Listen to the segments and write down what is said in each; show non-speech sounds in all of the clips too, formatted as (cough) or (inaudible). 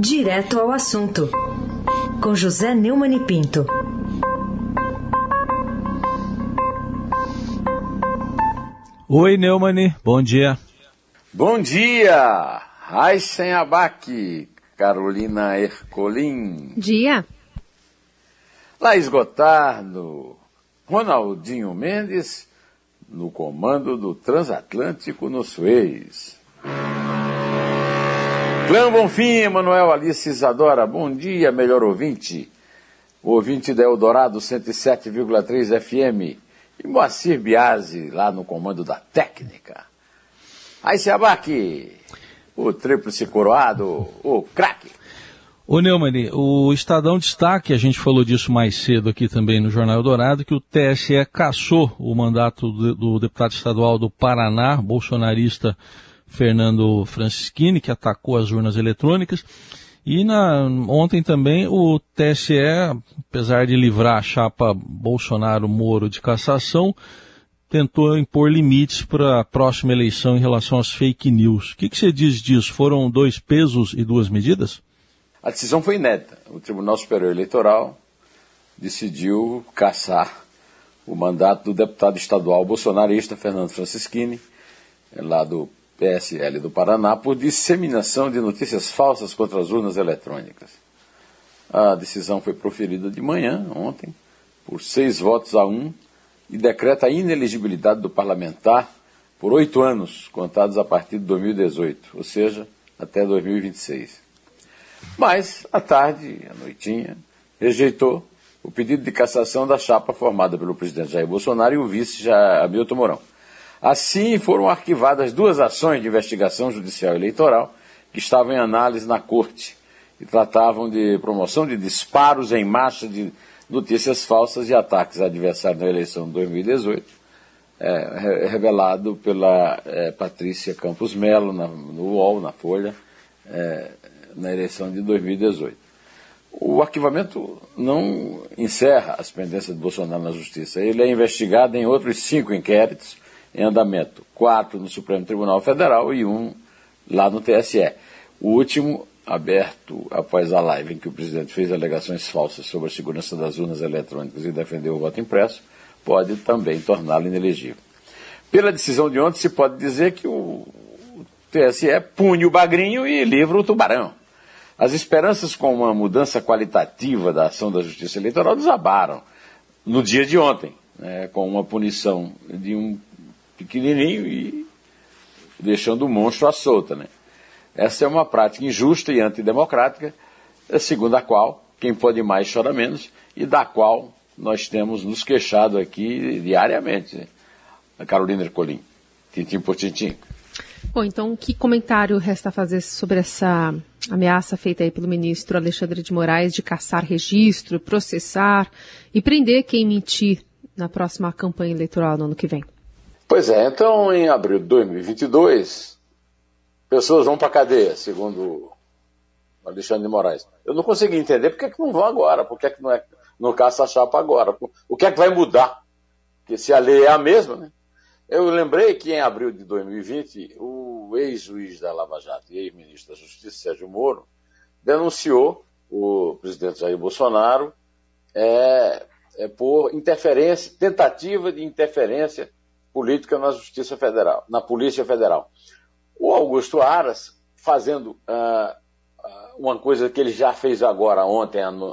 Direto ao assunto, com José Neumann e Pinto. Oi, Neumann, bom dia. Bom dia, Raíssen Abac, Carolina Ercolim. Dia. Laís Gotardo, Ronaldinho Mendes, no comando do Transatlântico no Suez. Clã Bonfim, Emanuel Alice Isadora, bom dia, melhor ouvinte. O ouvinte da Eldorado 107,3 FM. E Moacir Biasi, lá no comando da técnica. Aí se abaque, o tríplice coroado, o craque. Ô Neumann, o Estadão destaque, a gente falou disso mais cedo aqui também no Jornal Eldorado, que o TSE cassou o mandato do deputado estadual do Paraná, bolsonarista Fernando Francischini, que atacou as urnas eletrônicas. E na, ontem também o TSE, apesar de livrar a chapa Bolsonaro-Moro de cassação, tentou impor limites para a próxima eleição em relação às fake news. O que, que você diz disso? Foram dois pesos e duas medidas? A decisão foi inédita. O Tribunal Superior Eleitoral decidiu caçar o mandato do deputado estadual bolsonarista Fernando Francischini, lá do PSL do Paraná por disseminação de notícias falsas contra as urnas eletrônicas. A decisão foi proferida de manhã, ontem, por seis votos a um, e decreta a ineligibilidade do parlamentar por oito anos, contados a partir de 2018, ou seja, até 2026. Mas, à tarde, à noitinha, rejeitou o pedido de cassação da chapa formada pelo presidente Jair Bolsonaro e o vice Hamilton Mourão. Assim, foram arquivadas duas ações de investigação judicial eleitoral que estavam em análise na Corte e tratavam de promoção de disparos em massa de notícias falsas e ataques a adversários na eleição de 2018, é, revelado pela é, Patrícia Campos Melo na, no UOL, na Folha, é, na eleição de 2018. O arquivamento não encerra as pendências de Bolsonaro na Justiça. Ele é investigado em outros cinco inquéritos em andamento, quatro no Supremo Tribunal Federal e um lá no TSE. O último, aberto após a live em que o presidente fez alegações falsas sobre a segurança das urnas eletrônicas e defendeu o voto impresso, pode também torná-lo inelegível. Pela decisão de ontem, se pode dizer que o TSE pune o bagrinho e livra o tubarão. As esperanças com uma mudança qualitativa da ação da Justiça Eleitoral desabaram no dia de ontem, né, com uma punição de um pequenininho e deixando o monstro à solta. Né? Essa é uma prática injusta e antidemocrática, segundo a qual quem pode mais chora menos e da qual nós temos nos queixado aqui diariamente. Né? A Carolina Ercolim, tintim por tintim. Bom, então que comentário resta fazer sobre essa ameaça feita aí pelo ministro Alexandre de Moraes de caçar registro, processar e prender quem mentir na próxima campanha eleitoral no ano que vem? Pois é, então em abril de 2022, pessoas vão para a cadeia, segundo Alexandre de Moraes. Eu não consegui entender por que, é que não vão agora, por que, é que não, é, não caça a chapa agora. O que é que vai mudar? Porque se a lei é a mesma, né? Eu lembrei que em abril de 2020, o ex-juiz da Lava Jato e ex-ministro da Justiça, Sérgio Moro, denunciou o presidente Jair Bolsonaro é, é por interferência, tentativa de interferência política na Justiça Federal, na Polícia Federal. O Augusto Aras, fazendo uh, uma coisa que ele já fez agora, ontem, uh,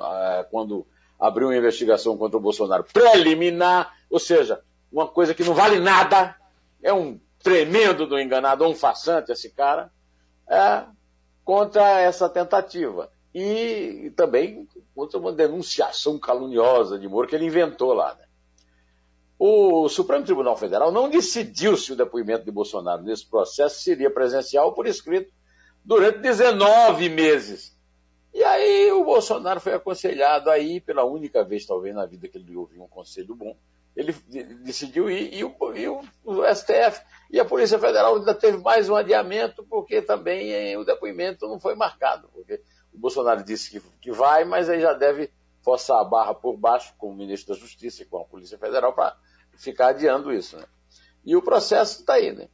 quando abriu uma investigação contra o Bolsonaro, preliminar, ou seja, uma coisa que não vale nada, é um tremendo do enganado, um façante esse cara, é, contra essa tentativa. E, e também contra uma denunciação caluniosa de Moro que ele inventou lá. Né? O Supremo Tribunal Federal não decidiu se o depoimento de Bolsonaro nesse processo seria presencial ou por escrito durante 19 meses. E aí o Bolsonaro foi aconselhado aí, pela única vez talvez na vida que ele ouviu um conselho bom, ele decidiu ir e o, e o, STF e a Polícia Federal ainda teve mais um adiamento porque também eh, o depoimento não foi marcado, porque o Bolsonaro disse que, que vai, mas aí já deve forçar a barra por baixo com o ministro da Justiça e com a Polícia Federal para ficar adiando isso. Né? E o processo está aí. Né?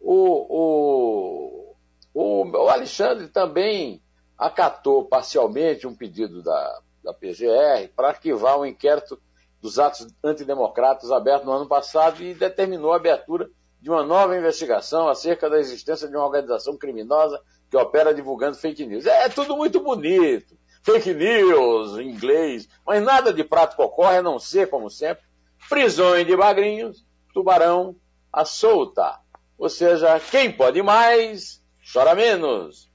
O, o, o, o, Alexandre também acatou parcialmente um pedido da, da PGR para arquivar um inquérito dos atos antidemocratas aberto no ano passado e determinou a abertura de uma nova investigação acerca da existência de uma organização criminosa que opera divulgando fake news. É, é tudo muito bonito, fake news em inglês, mas nada de prato ocorre a não ser, como sempre, prisões de bagrinhos, tubarão a solta. Ou seja, quem pode mais, chora menos.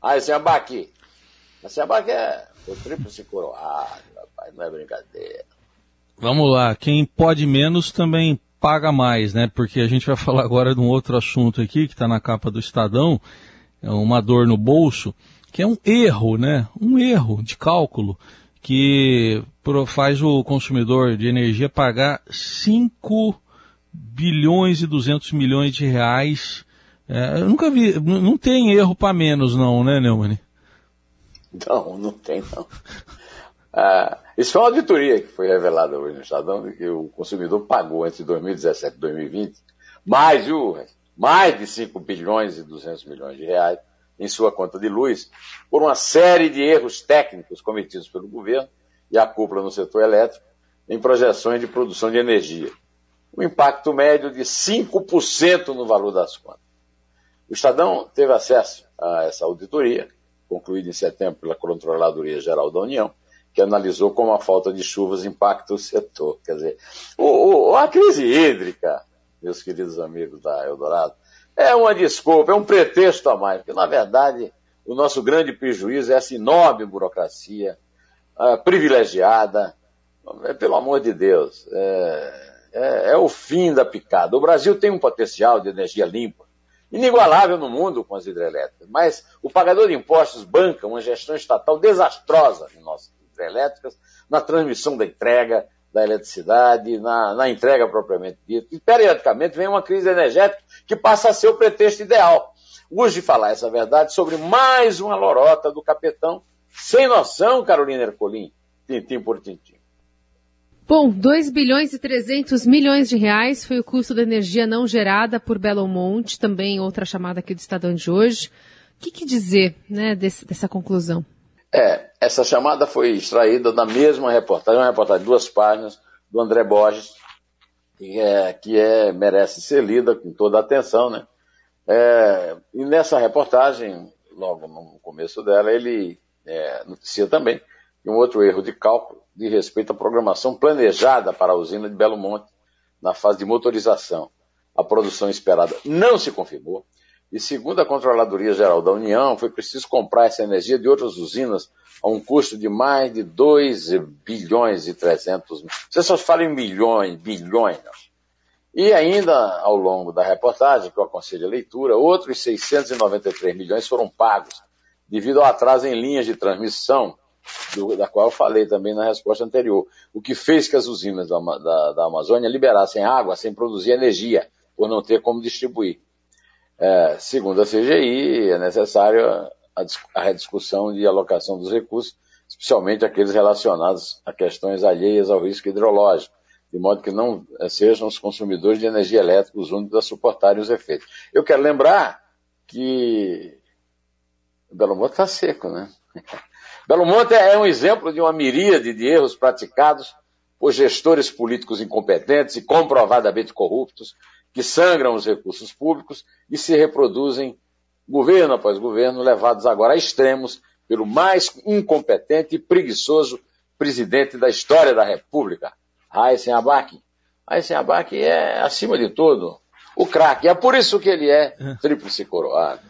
Ah, esse abaque. Esse abaque é o tríplice coroado, rapaz, não é brincadeira. Vamos lá, quem pode menos também paga mais, né? Porque a gente vai (laughs) falar agora de um outro assunto aqui que está na capa do Estadão, é uma dor no bolso, que é um erro, né? Um erro de cálculo que faz o consumidor de energia pagar 5 bilhões e 200 milhões de reais. É, eu nunca vi, não tem erro para menos não, né, Neumann? Não, não tem não. (laughs) Ah, isso foi uma auditoria que foi revelada hoje no Estadão, que o consumidor pagou entre 2017 e 2020 mais, viu, mais de 5 bilhões e 200 milhões de reais em sua conta de luz por uma série de erros técnicos cometidos pelo governo e a cúpula no setor elétrico em projeções de produção de energia. Um impacto médio de 5% no valor das contas. O Estadão teve acesso a essa auditoria, concluída em setembro pela Controladoria Geral da União, que analisou como a falta de chuvas impacta o setor. Quer dizer, o, o, a crise hídrica, meus queridos amigos da Eldorado, é uma desculpa, é um pretexto a mais, porque na verdade o nosso grande prejuízo é essa enorme burocracia uh, privilegiada, é, pelo amor de Deus, é, é, é o fim da picada. O Brasil tem um potencial de energia limpa, inigualável no mundo com as hidrelétricas, mas o pagador de impostos banca uma gestão estatal desastrosa em nossas hidrelétricas, na transmissão da entrega da eletricidade, na, na entrega propriamente dita. E, periodicamente, vem uma crise energética que passa a ser o pretexto ideal. Urge falar essa verdade sobre mais uma lorota do capetão, sem noção, Carolina Ercolim, tintim por tintim. Bom, 2 bilhões e 300 milhões de reais foi o custo da energia não gerada por Belo Monte, também outra chamada aqui do Estadão de hoje. O que, que dizer né, desse, dessa conclusão? É, essa chamada foi extraída da mesma reportagem, uma reportagem de duas páginas, do André Borges, que, é, que é, merece ser lida com toda a atenção, né? É, e nessa reportagem, logo no começo dela, ele é, noticia também um outro erro de cálculo de respeito à programação planejada para a usina de Belo Monte na fase de motorização. A produção esperada não se confirmou e segundo a Controladoria Geral da União, foi preciso comprar essa energia de outras usinas a um custo de mais de 2 bilhões e 300 mil. Você só fala em milhões, bilhões. E ainda, ao longo da reportagem, que eu aconselho a leitura, outros 693 milhões foram pagos devido ao atraso em linhas de transmissão, do, da qual eu falei também na resposta anterior, o que fez que as usinas da, da, da Amazônia liberassem água sem produzir energia, por não ter como distribuir. É, segundo a CGI, é necessária a, a rediscussão de alocação dos recursos, especialmente aqueles relacionados a questões alheias ao risco hidrológico, de modo que não é, sejam os consumidores de energia elétrica os únicos a suportarem os efeitos. Eu quero lembrar que Belo Monte está seco, né? (laughs) Belo Monte é um exemplo de uma miríade de erros praticados por gestores políticos incompetentes e comprovadamente corruptos, que sangram os recursos públicos e se reproduzem governo após governo, levados agora a extremos pelo mais incompetente e preguiçoso presidente da história da República, Raíssen Abac. Raíssen Abac é, acima de tudo, o craque. É por isso que ele é, é. tríplice coroado.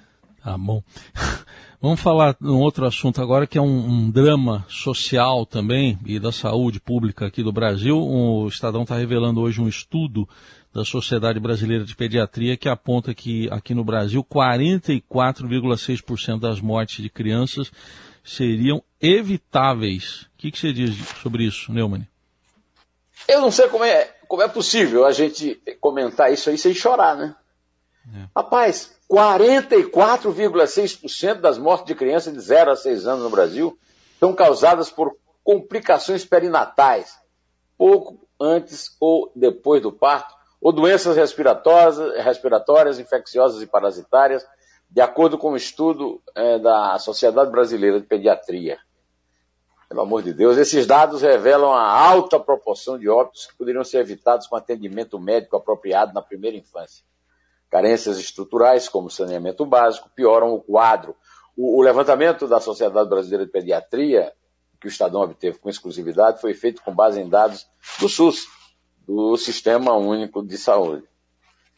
Tá bom. (laughs) Vamos falar de um outro assunto agora que é um, um, drama social também e da saúde pública aqui do Brasil. O Estadão está revelando hoje um estudo da Sociedade Brasileira de Pediatria, que aponta que aqui no Brasil 44,6% das mortes de crianças seriam evitáveis. O que, que, você diz sobre isso, Neumann? Eu não sei como é, como é possível a gente comentar isso aí sem chorar, né? É. Rapaz, 44,6% das mortes de crianças de 0 a 6 anos no Brasil são causadas por complicações perinatais, pouco antes ou depois do parto, ou doenças respiratórias, respiratórias infecciosas e parasitárias, de acordo com um estudo é, da Sociedade Brasileira de Pediatria. Pelo amor de Deus, esses dados revelam a alta proporção de óbitos que poderiam ser evitados com atendimento médico apropriado na primeira infância. Carências estruturais, como saneamento básico, pioram o quadro. O, o levantamento da Sociedade Brasileira de Pediatria, que o Estadão obteve com exclusividade, foi feito com base em dados do SUS, do Sistema Único de Saúde.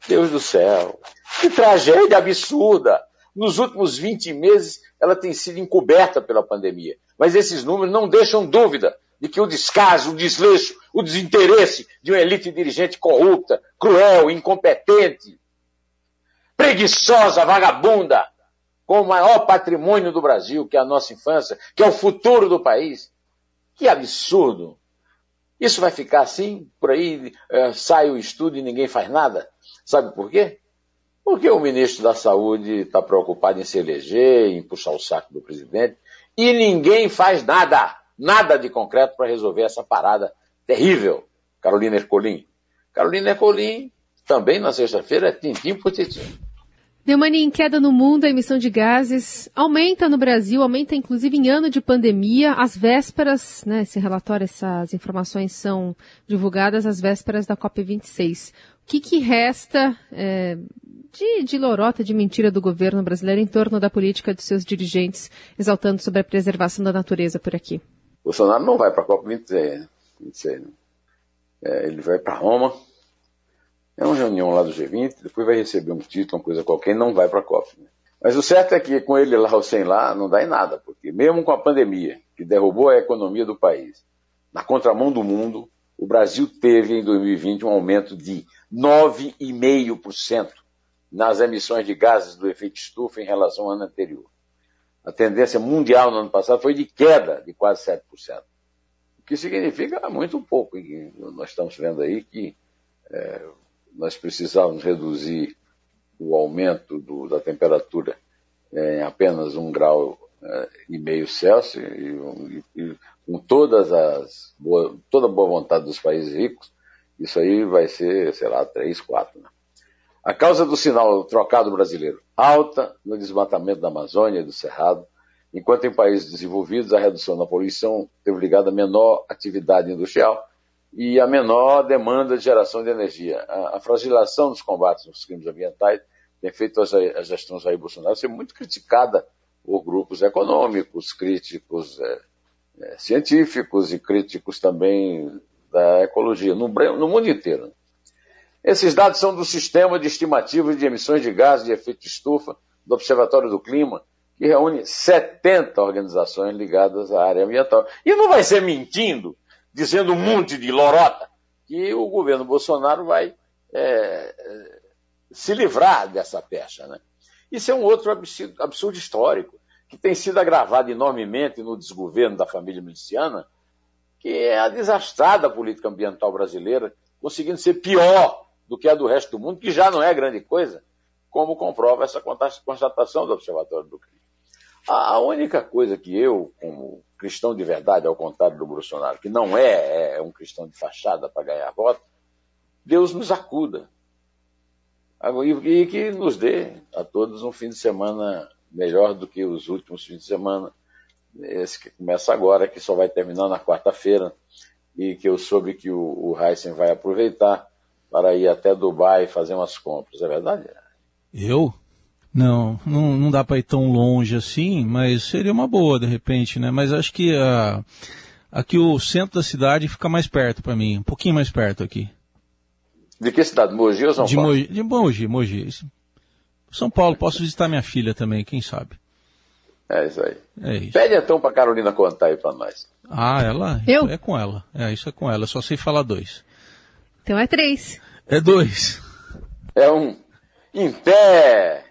Deus do céu, que tragédia absurda! Nos últimos 20 meses, ela tem sido encoberta pela pandemia. Mas esses números não deixam dúvida de que o descaso, o desleixo, o desinteresse de uma elite dirigente corrupta, cruel, incompetente, preguiçosa, vagabunda, com o maior patrimônio do Brasil, que é a nossa infância, que é o futuro do país. Que absurdo! Isso vai ficar assim, por aí é, sai o estudo e ninguém faz nada? Sabe por quê? Porque o ministro da Saúde está preocupado em se eleger, em puxar o saco do presidente, e ninguém faz nada, nada de concreto para resolver essa parada terrível. Carolina Ercolim. Carolina Ercolim, também na sexta-feira, é tintim por tintim. Neumani, em queda no mundo, a emissão de gases aumenta no Brasil, aumenta inclusive em ano de pandemia, às vésperas, né, esse relatório, essas informações são divulgadas às vésperas da COP26. O que, que resta é, de, de lorota, de mentira do governo brasileiro em torno da política de seus dirigentes, exaltando sobre a preservação da natureza por aqui? Bolsonaro não vai para a COP26, né? é, ele vai para Roma, é uma reunião lá do G20, depois vai receber um título, uma coisa qualquer, e não vai para a COP. Né? Mas o certo é que com ele lá ou sem lá, não dá em nada, porque mesmo com a pandemia, que derrubou a economia do país, na contramão do mundo, o Brasil teve em 2020 um aumento de 9,5% nas emissões de gases do efeito estufa em relação ao ano anterior. A tendência mundial no ano passado foi de queda de quase 7%. O que significa muito pouco. nós estamos vendo aí que é, nós precisávamos reduzir o aumento do, da temperatura é, em apenas um grau é, e meio Celsius e, e, com todas as boa, toda a boa vontade dos países ricos, isso aí vai ser, sei lá, 3, 4. Né? A causa do sinal trocado brasileiro alta no desmatamento da Amazônia e do Cerrado, enquanto em países desenvolvidos a redução da poluição teve ligada a menor atividade industrial e a menor demanda de geração de energia. A, a fragilização dos combates nos crimes ambientais tem feito a, gestão Jair Bolsonaro ser muito criticada por grupos econômicos, críticos é, é, científicos e críticos também da ecologia, no, no mundo inteiro. Esses dados são do Sistema de Estimativas de Emissões de Gases de Efeito de Estufa do Observatório do Clima, que reúne 70 organizações ligadas à área ambiental. E não vai ser mentindo, dizendo um monte de lorota, que o governo Bolsonaro vai é, se livrar dessa pecha. Né? Isso é um outro absurdo, absurdo histórico, que tem sido agravado enormemente no desgoverno da família miliciana, que é a desastrada política ambiental brasileira, conseguindo ser pior do que a do resto do mundo, que já não é grande coisa, como comprova essa constatação do Observatório do Crime. A única coisa que eu, como cristão de verdade, ao contrário do Bolsonaro, que não é, é um cristão de fachada para ganhar voto, Deus nos acuda. E que nos dê a todos um fim de semana melhor do que os últimos fins de semana. Esse que começa agora, que só vai terminar na quarta-feira, e que eu soube que o, o Heisen vai aproveitar para ir até Dubai fazer umas compras, é verdade? Eu? Não, não, não dá para ir tão longe assim, mas seria uma boa de repente, né? Mas acho que uh, aqui o centro da cidade fica mais perto para mim, um pouquinho mais perto aqui. De que cidade? Mogi ou São de Paulo? Mogi, de Mogi, Mogi. São Paulo, posso visitar minha filha também, quem sabe? É isso aí. É isso. Pede então para Carolina contar aí para nós. Ah, ela? Eu? É com ela. É, isso é com ela. Eu só sei falar dois. Então é três. É dois. É um. Em pé!